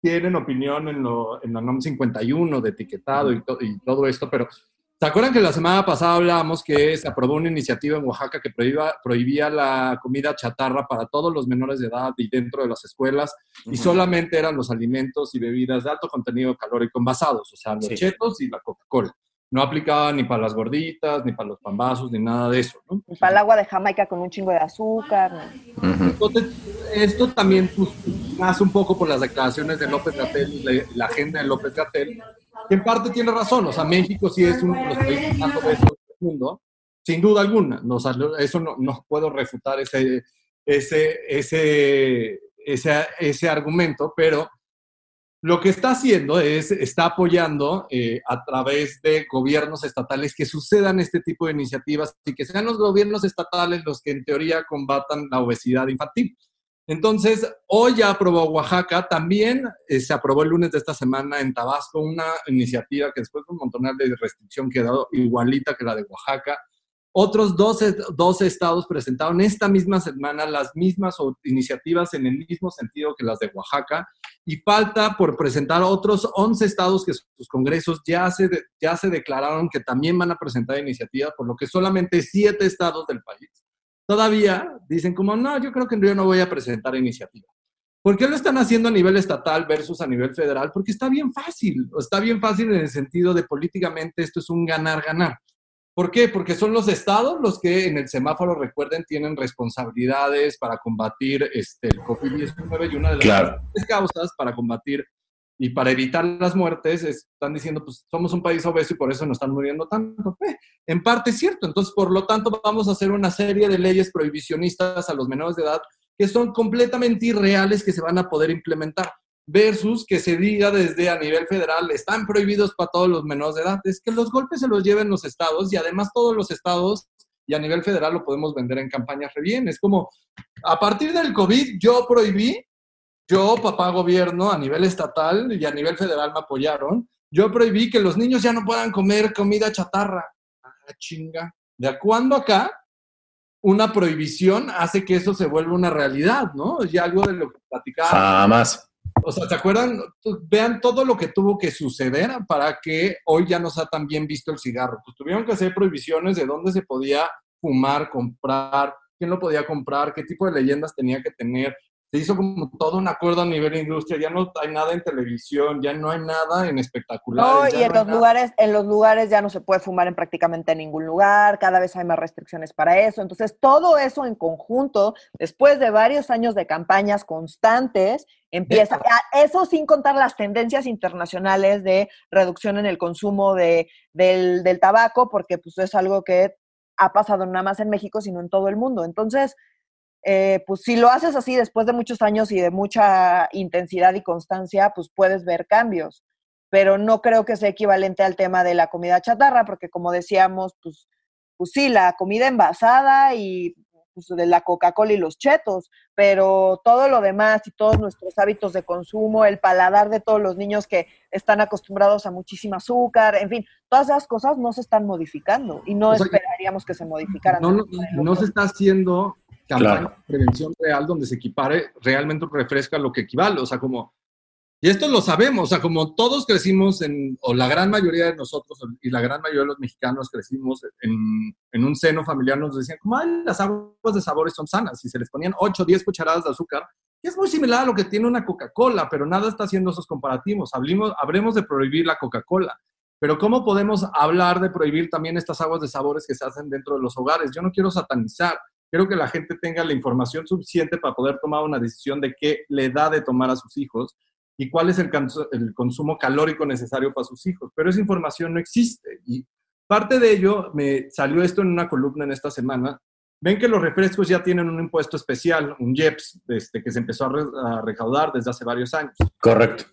tienen opinión en, lo, en la NOM 51 de etiquetado y, y todo esto, pero ¿Se acuerdan que la semana pasada hablábamos que se aprobó una iniciativa en Oaxaca que prohibía la comida chatarra para todos los menores de edad y dentro de las escuelas y solamente eran los alimentos y bebidas de alto contenido calórico envasados, o sea, los chetos y la Coca-Cola. No aplicaba ni para las gorditas, ni para los pambazos, ni nada de eso. ¿no? Ni para el agua de Jamaica con un chingo de azúcar. Entonces, esto también pues, nace un poco por las declaraciones de López Gatel, la, la agenda de López Gatel, en parte tiene razón, o sea, México sí es uno de los países más obesos del mundo, sin duda alguna, no, eso no, no, puedo refutar ese, ese, ese, ese, ese argumento, pero lo que está haciendo es, está apoyando eh, a través de gobiernos estatales que sucedan este tipo de iniciativas y que sean los gobiernos estatales los que en teoría combatan la obesidad infantil. Entonces, hoy ya aprobó Oaxaca, también eh, se aprobó el lunes de esta semana en Tabasco una iniciativa que después de un montón de restricción quedó igualita que la de Oaxaca. Otros 12, 12, estados presentaron esta misma semana las mismas iniciativas en el mismo sentido que las de Oaxaca y falta por presentar otros 11 estados que sus congresos ya se, ya se declararon que también van a presentar iniciativas, por lo que solamente 7 estados del país todavía dicen como, no, yo creo que yo no voy a presentar iniciativa. ¿Por qué lo están haciendo a nivel estatal versus a nivel federal? Porque está bien fácil, está bien fácil en el sentido de políticamente esto es un ganar-ganar. ¿Por qué? Porque son los estados los que en el semáforo, recuerden, tienen responsabilidades para combatir este, el COVID-19 y una de las causas para combatir y para evitar las muertes están diciendo, pues somos un país obeso y por eso nos están muriendo tanto. Eh, en parte es cierto, entonces por lo tanto vamos a hacer una serie de leyes prohibicionistas a los menores de edad que son completamente irreales que se van a poder implementar versus que se diga desde a nivel federal, están prohibidos para todos los menores de edad, es que los golpes se los lleven los estados y además todos los estados y a nivel federal lo podemos vender en campañas re bien. Es como, a partir del COVID yo prohibí yo, papá gobierno, a nivel estatal y a nivel federal me apoyaron, yo prohibí que los niños ya no puedan comer comida chatarra. Ah, chinga. ¿De cuándo acá una prohibición hace que eso se vuelva una realidad, ¿no? Ya algo de lo que platicaba. Jamás. O sea, ¿se acuerdan? Vean todo lo que tuvo que suceder para que hoy ya no sea tan bien visto el cigarro. Pues tuvieron que hacer prohibiciones de dónde se podía fumar, comprar, quién lo podía comprar, qué tipo de leyendas tenía que tener, se hizo como todo un acuerdo a nivel de industria, ya no hay nada en televisión, ya no hay nada en espectacular. No, y en los lugares, en los lugares ya no se puede fumar en prácticamente ningún lugar, cada vez hay más restricciones para eso. Entonces, todo eso en conjunto, después de varios años de campañas constantes, empieza, eso sin contar las tendencias internacionales de reducción en el consumo de, del, del tabaco, porque pues es algo que ha pasado no nada más en México, sino en todo el mundo. Entonces, eh, pues si lo haces así después de muchos años y de mucha intensidad y constancia, pues puedes ver cambios. Pero no creo que sea equivalente al tema de la comida chatarra, porque como decíamos, pues, pues sí, la comida envasada y pues, de la Coca-Cola y los chetos, pero todo lo demás y todos nuestros hábitos de consumo, el paladar de todos los niños que están acostumbrados a muchísimo azúcar, en fin, todas esas cosas no se están modificando y no esperaríamos que se modificaran. No, no se está haciendo campaña de prevención real donde se equipare realmente un refresco a lo que equivale. O sea, como, y esto lo sabemos, o sea, como todos crecimos en, o la gran mayoría de nosotros y la gran mayoría de los mexicanos crecimos en, en un seno familiar, nos decían, como, ay, las aguas de sabores son sanas, y se les ponían 8 o 10 cucharadas de azúcar, y es muy similar a lo que tiene una Coca-Cola, pero nada está haciendo esos comparativos. Hablemos, habremos de prohibir la Coca-Cola. Pero ¿cómo podemos hablar de prohibir también estas aguas de sabores que se hacen dentro de los hogares? Yo no quiero satanizar, Quiero que la gente tenga la información suficiente para poder tomar una decisión de qué le da de tomar a sus hijos y cuál es el, el consumo calórico necesario para sus hijos. Pero esa información no existe. Y parte de ello, me salió esto en una columna en esta semana. Ven que los refrescos ya tienen un impuesto especial, un IEPS, este, que se empezó a, recaudar desde hace varios años. Correcto.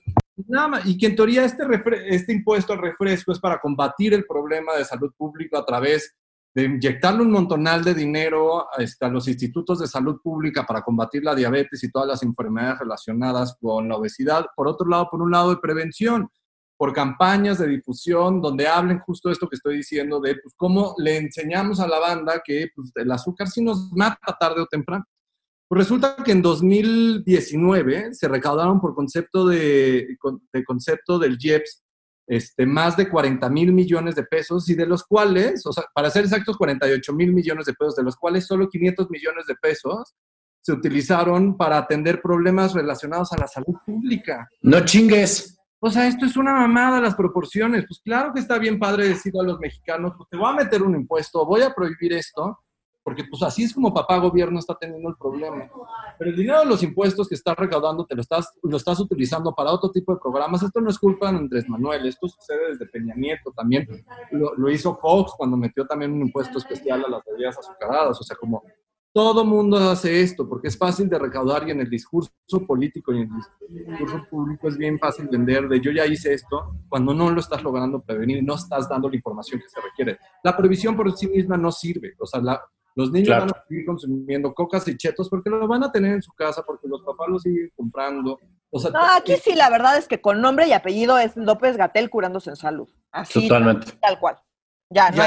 Nada más, y que en teoría este, este impuesto al refresco es para combatir el problema de salud pública a través de inyectarle un montonal de dinero este, a los institutos de salud pública para combatir la diabetes y todas las enfermedades relacionadas con la obesidad. Por otro lado, por un lado de prevención, por campañas de difusión donde hablen justo esto que estoy diciendo de pues, cómo le enseñamos a la banda que pues, el azúcar sí nos mata tarde o temprano. Pues resulta que en 2019 se recaudaron por concepto de, de concepto del IEPS este, más de 40 mil millones de pesos y de los cuales, o sea, para ser exactos, 48 mil millones de pesos, de los cuales solo 500 millones de pesos se utilizaron para atender problemas relacionados a la salud pública. No chingues. O sea, esto es una mamada las proporciones. Pues claro que está bien padre decir a los mexicanos, pues te voy a meter un impuesto, voy a prohibir esto, porque pues así es como papá gobierno está teniendo el problema. Pero el dinero de los impuestos que estás recaudando te lo estás, lo estás utilizando para otro tipo de programas. Esto no es culpa de Andrés Manuel, esto sucede desde Peña Nieto también. Lo, hizo Fox cuando metió también un impuesto especial a las bebidas azucaradas. O sea, como todo mundo hace esto porque es fácil de recaudar y en el discurso político y en el discurso público es bien fácil vender de yo ya hice esto cuando no lo estás logrando prevenir, no estás dando la información que se requiere. La previsión por sí misma no sirve. O sea, la, los niños van a seguir consumiendo cocas y chetos porque lo van a tener en su casa, porque los papás lo siguen comprando. no, aquí sí, la verdad es que con nombre y apellido es López Gatel curándose en salud. Así, Totalmente. Tal, cual. Ya, no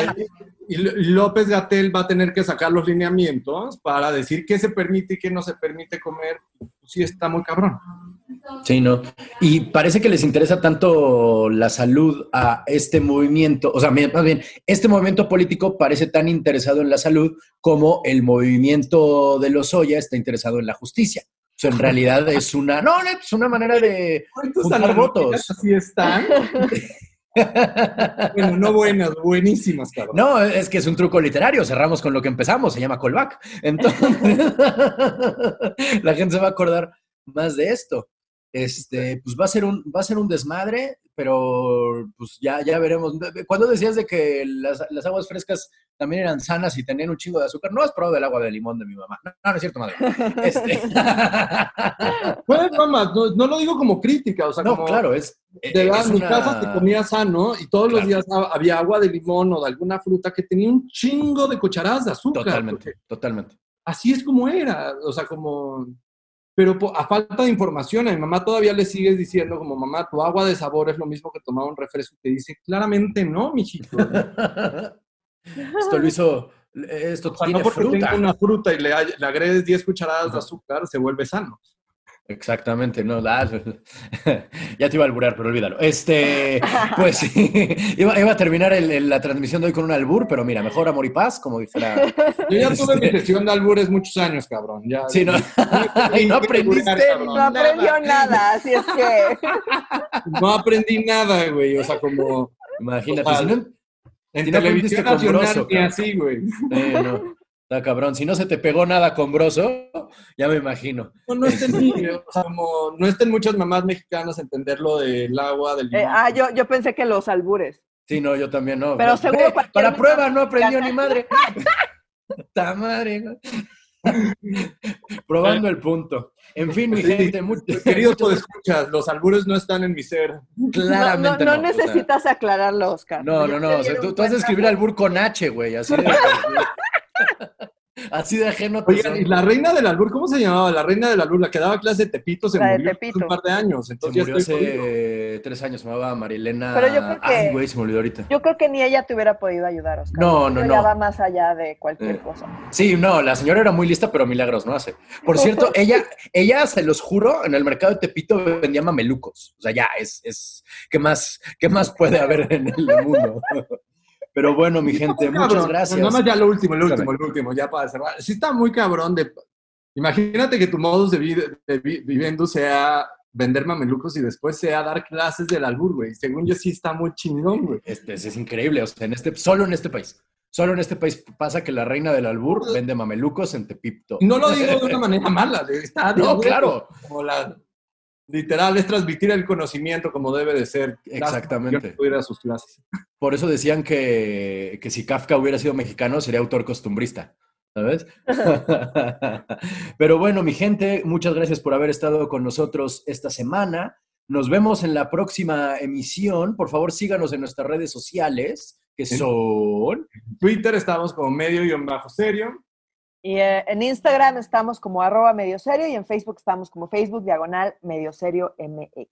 y, López Gatel va a tener que sacar los lineamientos para decir qué se permite y qué no se permite comer. Sí, está muy cabrón. Sí, no. Y parece que les interesa tanto la salud a este movimiento, o sea, más bien, este movimiento político parece tan interesado en la salud como el movimiento de los Oya está interesado en la justicia. O sea, en realidad es una, no, es una manera de juntar votos. Así están. [LAUGHS] bueno, no buenas, buenísimas, cabrón. No, es que es un truco literario. Cerramos con lo que empezamos, se llama callback. Entonces, [LAUGHS] la gente se va a acordar más de esto este, pues va a ser un, va a ser un desmadre, pero pues ya, ya veremos. Cuando decías de que las, aguas frescas también eran sanas y tenían un chingo de azúcar, no has probado el agua de limón de mi mamá. No, no, es cierto, madre. Este... [LAUGHS] Pues, mamá, no, lo digo como crítica, o sea, no, claro, es. De verdad, mi casa te comía sano y todos los días había agua de limón o de alguna fruta que tenía un chingo de cucharadas de azúcar. Totalmente, totalmente. Así es como era, o sea, como pero a falta de información, a mi mamá todavía le sigues diciendo como, mamá, tu agua de sabor es lo mismo que tomar un refresco. Y te dice, claramente no, mijito. [LAUGHS] esto lo hizo, esto o no porque fruta. una fruta y le, le agregues 10 cucharadas de azúcar, se vuelve sano. Exactamente, no, [LAUGHS] ya te iba a alburar, pero olvídalo. Este, pues sí, [LAUGHS] iba, a terminar la transmisión de hoy con un albur, pero mira, mejor amor y paz, como dijera. Yo ya tuve mi este sesión de albures muchos años, cabrón. Ya, sí, no, [LAUGHS] y no aprendiste. no aprendió nada, así es que. No aprendí nada, güey, o sea, como. Imagínate, si no. En televisión nacional ni así, güey. Eh, no. Está cabrón. Si no se te pegó nada con broso, ya me imagino. No, no estén, [LAUGHS] o sea, como, no estén muchas mamás mexicanas a entender lo del agua, del eh, ah, yo, yo pensé que los albures. Sí, no, yo también no. Pero seguro Para prueba no aprendió ni madre. [LAUGHS] ¡Ta madre! Probando el punto. En fin, mi gente, muy, [LAUGHS] querido tú escuchas, los albures no están en mi ser. Claramente no. No, necesitas aclararlo, Oscar. No, no, no. tú, tú, has de escribir albur con H, güey, así de... Así de ajeno. Oigan, y la reina del albur, ¿cómo se llamaba? La reina del albur, la que daba clase de Tepito, se murió hace un par de años. Entonces se murió hace tres años, se llamaba Marilena. Pero yo creo que, Ay, güey, se me olvidó ahorita. Yo creo que ni ella te hubiera podido ayudar, Oscar. No, no, no. Va más allá de cualquier eh, cosa. Sí, no, la señora era muy lista, pero milagros no hace. Por cierto, [LAUGHS] ella, ella, se los juro, en el mercado de Tepito vendía mamelucos. O sea, ya, es, es, ¿qué más, qué más puede haber en el mundo? [LAUGHS] Pero bueno, mi gente, muchas gracias. nada más ya lo último, lo último, lo último, ya para cerrar. Sí está muy cabrón de... Imagínate que tu modus de, viviendo sea vender mamelucos y después sea dar clases del albur, güey. Según yo sí está muy chingón, güey. Este, es increíble, o sea, en este, solo en este país. Solo en este país pasa que la reina del albur vende mamelucos en Tepipto. No lo digo de [LAUGHS] una manera mala, está No, claro. Como la Literal, es transmitir el conocimiento como debe de ser. Exactamente. a sus clases. Por eso decían que, que si Kafka hubiera sido mexicano, sería autor costumbrista. ¿Sabes? [LAUGHS] Pero bueno, mi gente, muchas gracias por haber estado con nosotros esta semana. Nos vemos en la próxima emisión. Por favor, síganos en nuestras redes sociales, que son... Twitter estamos como medio y eh, en Instagram estamos como arroba medio serio y en Facebook estamos como Facebook diagonal medio serio MX.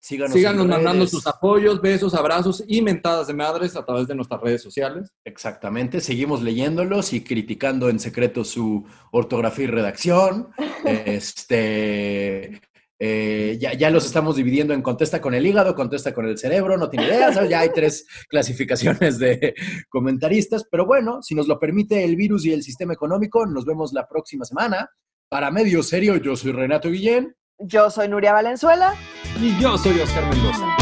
Síganos, Síganos mandando sus apoyos, besos, abrazos y mentadas de madres a través de nuestras redes sociales. Exactamente, seguimos leyéndolos y criticando en secreto su ortografía y redacción. [LAUGHS] este, eh, ya, los estamos dividiendo en contesta con el hígado, contesta con el cerebro, no tiene idea, ya hay tres [LAUGHS] clasificaciones de comentaristas, pero bueno, si nos lo permite el virus y el sistema económico, nos vemos la próxima semana. Para Medio Serio, yo soy Renato Guillén. Yo soy Nuria Valenzuela. Y yo soy Oscar Mendoza.